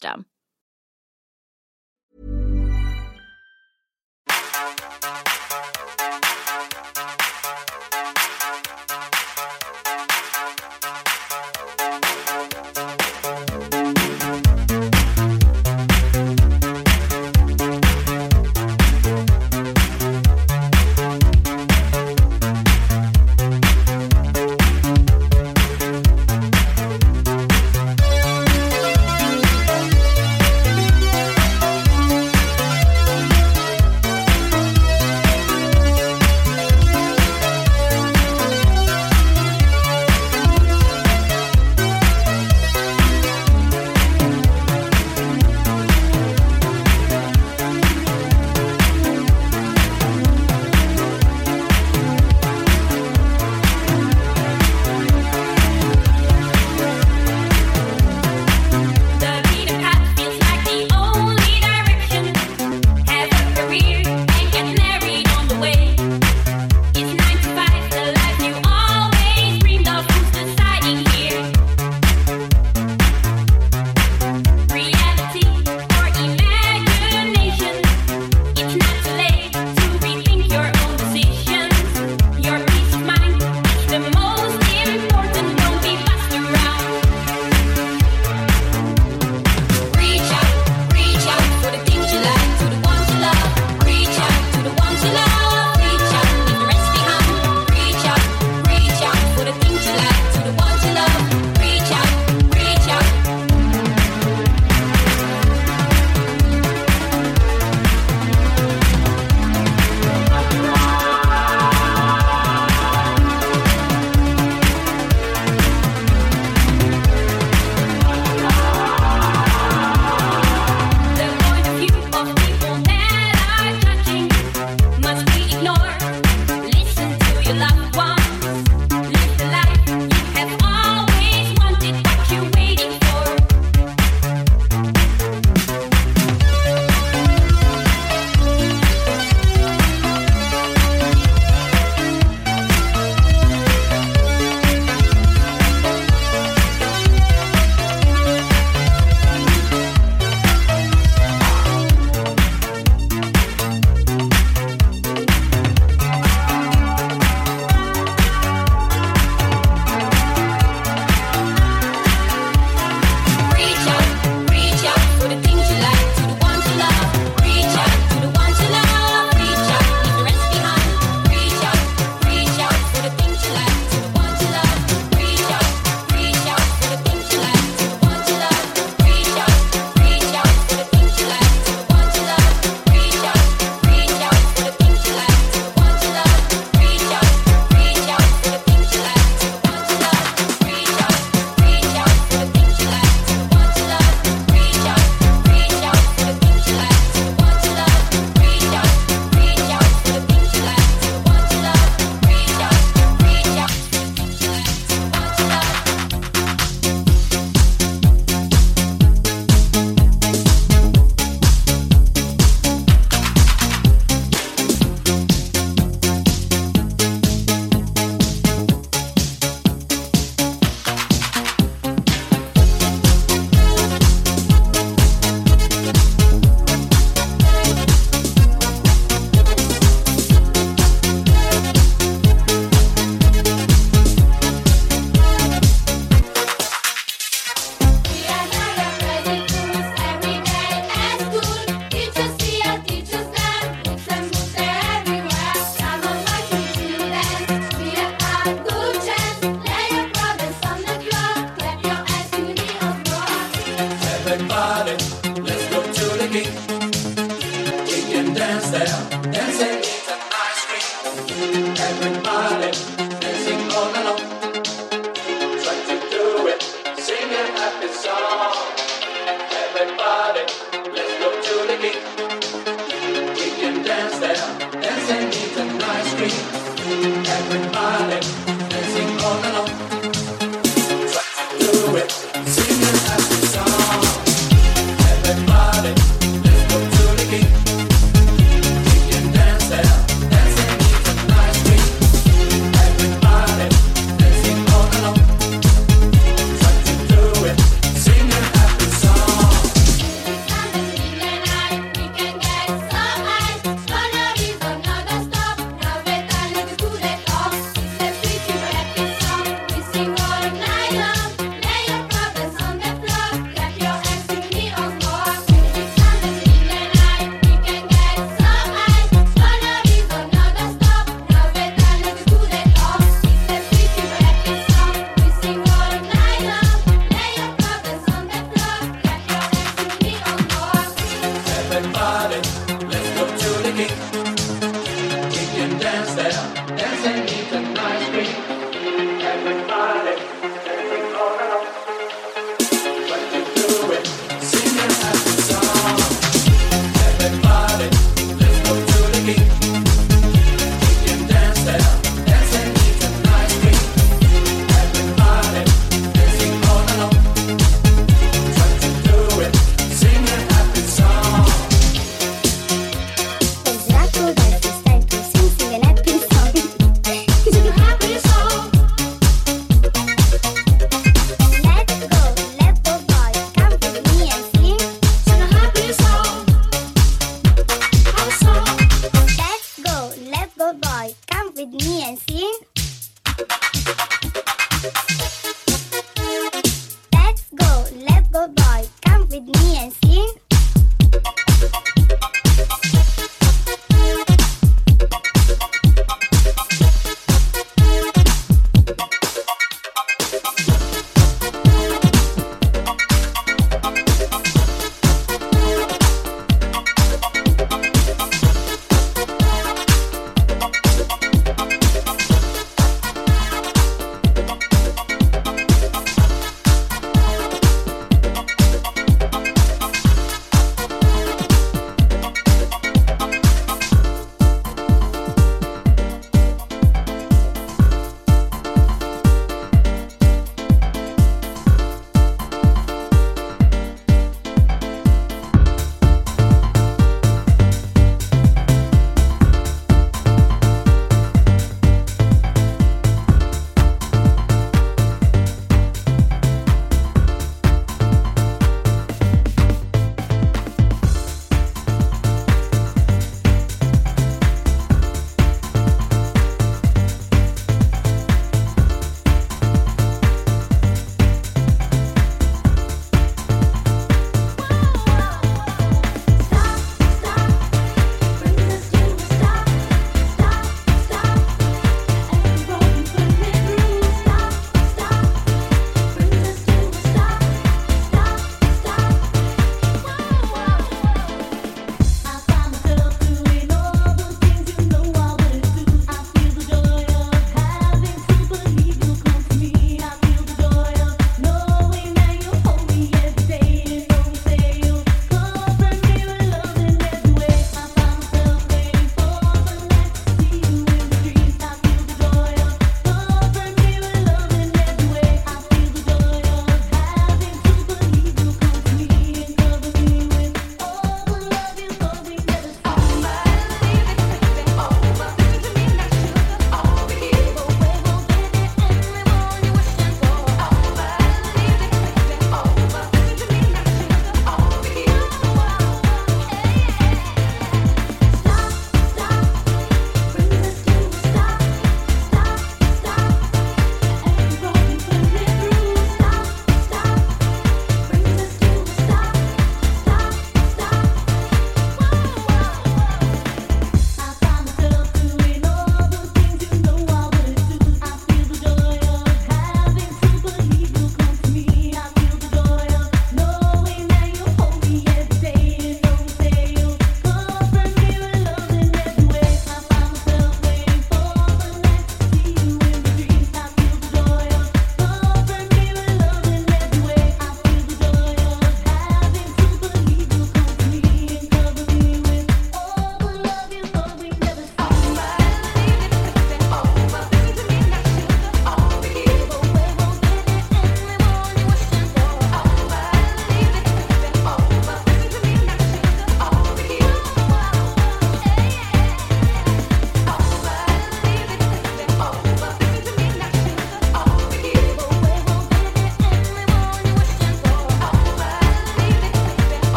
system.